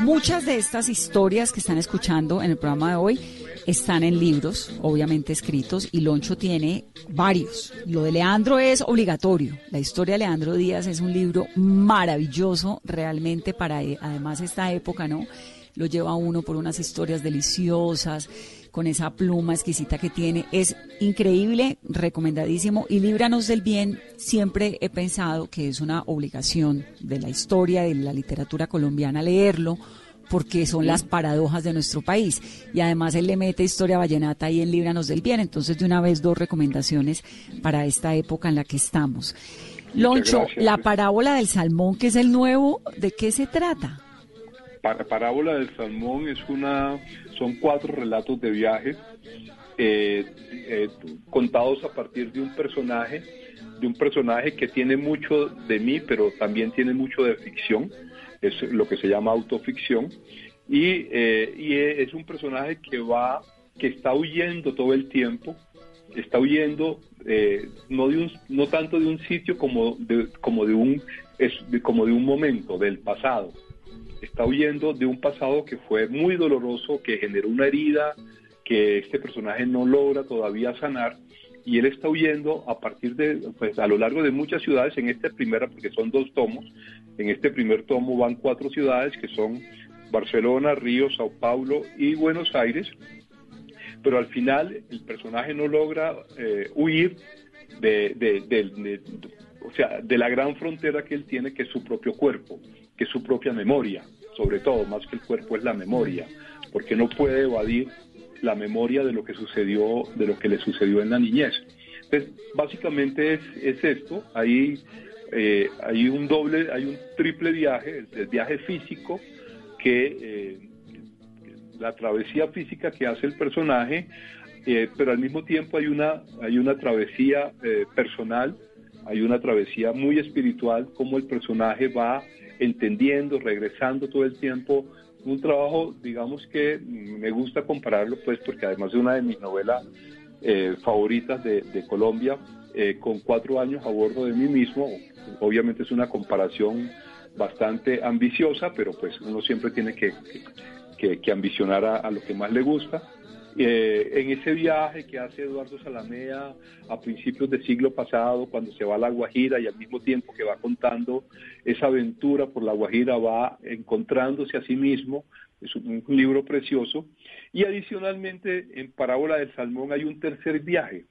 Muchas de estas historias que están escuchando en el programa de hoy están en libros, obviamente escritos, y Loncho tiene varios. Lo de Leandro es obligatorio. La historia de Leandro Díaz es un libro maravilloso realmente para eh, además esta época, ¿no? lo lleva uno por unas historias deliciosas, con esa pluma exquisita que tiene. Es increíble, recomendadísimo. Y Líbranos del Bien, siempre he pensado que es una obligación de la historia, de la literatura colombiana leerlo porque son las paradojas de nuestro país. Y además él le mete historia vallenata ahí en Líbranos del Bien. Entonces, de una vez, dos recomendaciones para esta época en la que estamos. Loncho, la parábola del salmón, que es el nuevo, ¿de qué se trata? para, Parábola del Salmón es una, son cuatro relatos de viaje eh, eh, contados a partir de un personaje, de un personaje que tiene mucho de mí, pero también tiene mucho de ficción, es lo que se llama autoficción, y, y es un personaje que va, que está huyendo todo el tiempo, está huyendo no de un, no tanto de un sitio como de, como de un es como de un momento del pasado. Está huyendo de un pasado que fue muy doloroso, que generó una herida que este personaje no logra todavía sanar y él está huyendo a partir de, pues a lo largo de muchas ciudades en este primera, porque son dos tomos, en este primer tomo van cuatro ciudades que son Barcelona, Río, Sao Paulo y Buenos Aires, pero al final el personaje no logra eh, huir de, de, o sea, de la gran frontera que él tiene, que es su propio cuerpo que es su propia memoria, sobre todo, más que el cuerpo es la memoria, porque no puede evadir la memoria de lo que sucedió, de lo que le sucedió en la niñez. Entonces, básicamente es, es esto, hay, eh, hay un doble, hay un triple viaje, el, viaje físico, que eh, la travesía física que hace el personaje, eh, pero al mismo tiempo hay una, hay una travesía personal, hay una travesía muy espiritual, como el personaje va entendiendo, regresando todo el tiempo. Un trabajo, digamos que me gusta compararlo, pues, porque además de una de mis novelas eh, favoritas de, Colombia, eh, con cuatro años a bordo de mí mismo, obviamente es una comparación bastante ambiciosa, pero pues uno siempre tiene que, que, ambicionar a, lo que más le gusta. Eh, en ese viaje que hace Eduardo Salamea a principios del siglo pasado, cuando se va a La Guajira y al mismo tiempo que va contando esa aventura por La Guajira, va encontrándose a sí mismo, es un, libro precioso. Y adicionalmente, en Parábola del Salmón hay un tercer viaje,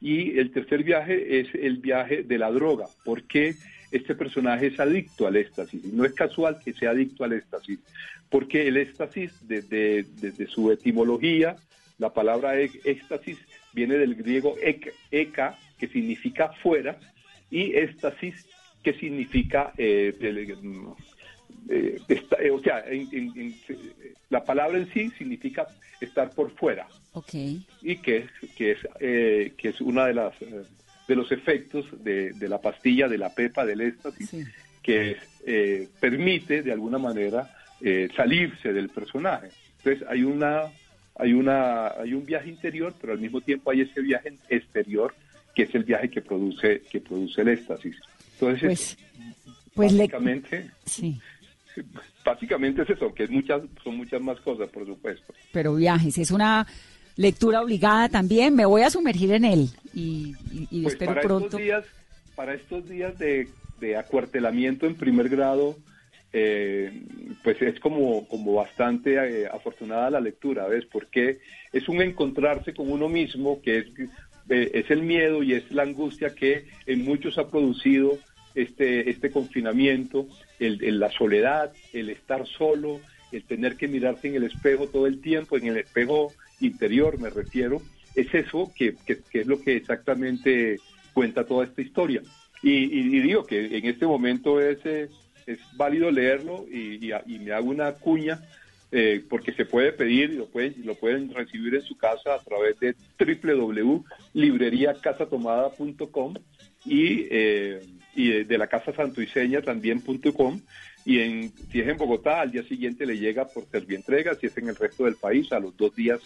y el tercer viaje es el viaje de la droga. ¿Por qué este personaje es adicto al éxtasis? No es casual que sea adicto al éxtasis, porque el éxtasis, desde, desde su etimología, la palabra éxtasis viene del griego eka, que significa fuera, y éxtasis, que significa, eh, eh, eh, o sea, la palabra en sí significa estar por fuera. Okay. Y que, que, es, que es una de las de los efectos de, la pastilla, de la pepa, del éxtasis, que permite de alguna manera eh, salirse del personaje. Entonces hay una hay una hay un viaje interior, pero al mismo tiempo hay ese viaje exterior que es el viaje que produce que produce el éxtasis. Entonces, pues, pues básicamente sí. Básicamente es eso, que es muchas son muchas más cosas, por supuesto. Pero viajes es una lectura obligada también, me voy a sumergir en él y, pues espero para pronto. Estos días, para estos días de, de acuartelamiento en primer grado, eh, pues es como, como bastante eh, afortunada la lectura, ¿ves? Porque es un encontrarse con uno mismo, que es, eh, es el miedo y es la angustia que en muchos ha producido este, este confinamiento, el, la soledad, el estar solo, el tener que mirarse en el espejo todo el tiempo, en el espejo interior me refiero, es eso que, es lo que exactamente cuenta toda esta historia. Y, digo que en este momento es es válido leerlo y, me hago una cuña eh, porque se puede pedir y lo pueden, lo pueden recibir en su casa a través de www.libreriacasatomada.com y, eh, y de, la Casa Santuiseña también.com y en, si es en Bogotá al día siguiente le llega por entrega si es en el resto del país a los dos días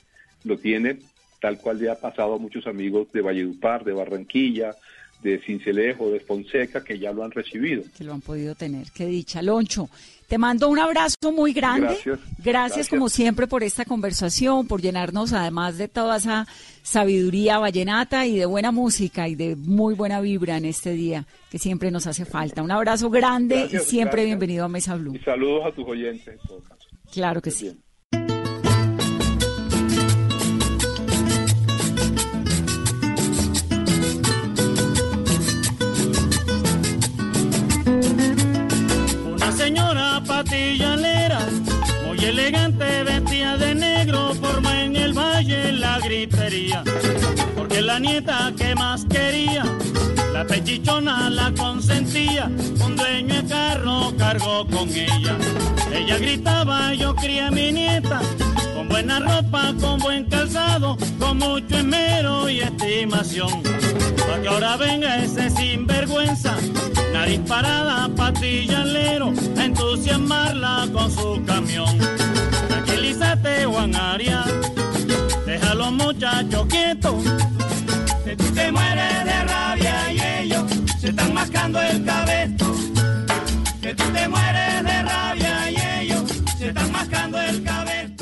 lo tiene tal cual le ha pasado a muchos amigos de Valledupar, de Barranquilla, de Cincelejo, de Fonseca, que ya lo han recibido. Que lo han podido tener. Qué dicha. Loncho, te mando un abrazo muy grande. Gracias. Gracias, como siempre por esta conversación, por llenarnos además de toda esa sabiduría vallenata y de buena música y de muy buena vibra en este día que siempre nos hace falta. Un abrazo grande y siempre bienvenido a Mesa Blue. Y saludos a tus oyentes en todo caso. Claro que sí. Muy elegante, vestida de negro, forma en el valle la gripería, porque la nieta que más quería, pechichona la consentía, un dueño de carro cargó con ella. Ella gritaba, yo crié a mi nieta, con buena ropa, con buen calzado, con mucho esmero y estimación. Para que ahora venga ese sinvergüenza, nariz parada, patillalero, a entusiasmarla con su camión. Tranquilízate, Juan Arias, deja a los muchachos quietos. Que tú te mueres de rabia y ellos se están mascando el cabeto. Que tú te mueres de rabia y ellos se están mascando el cabeto.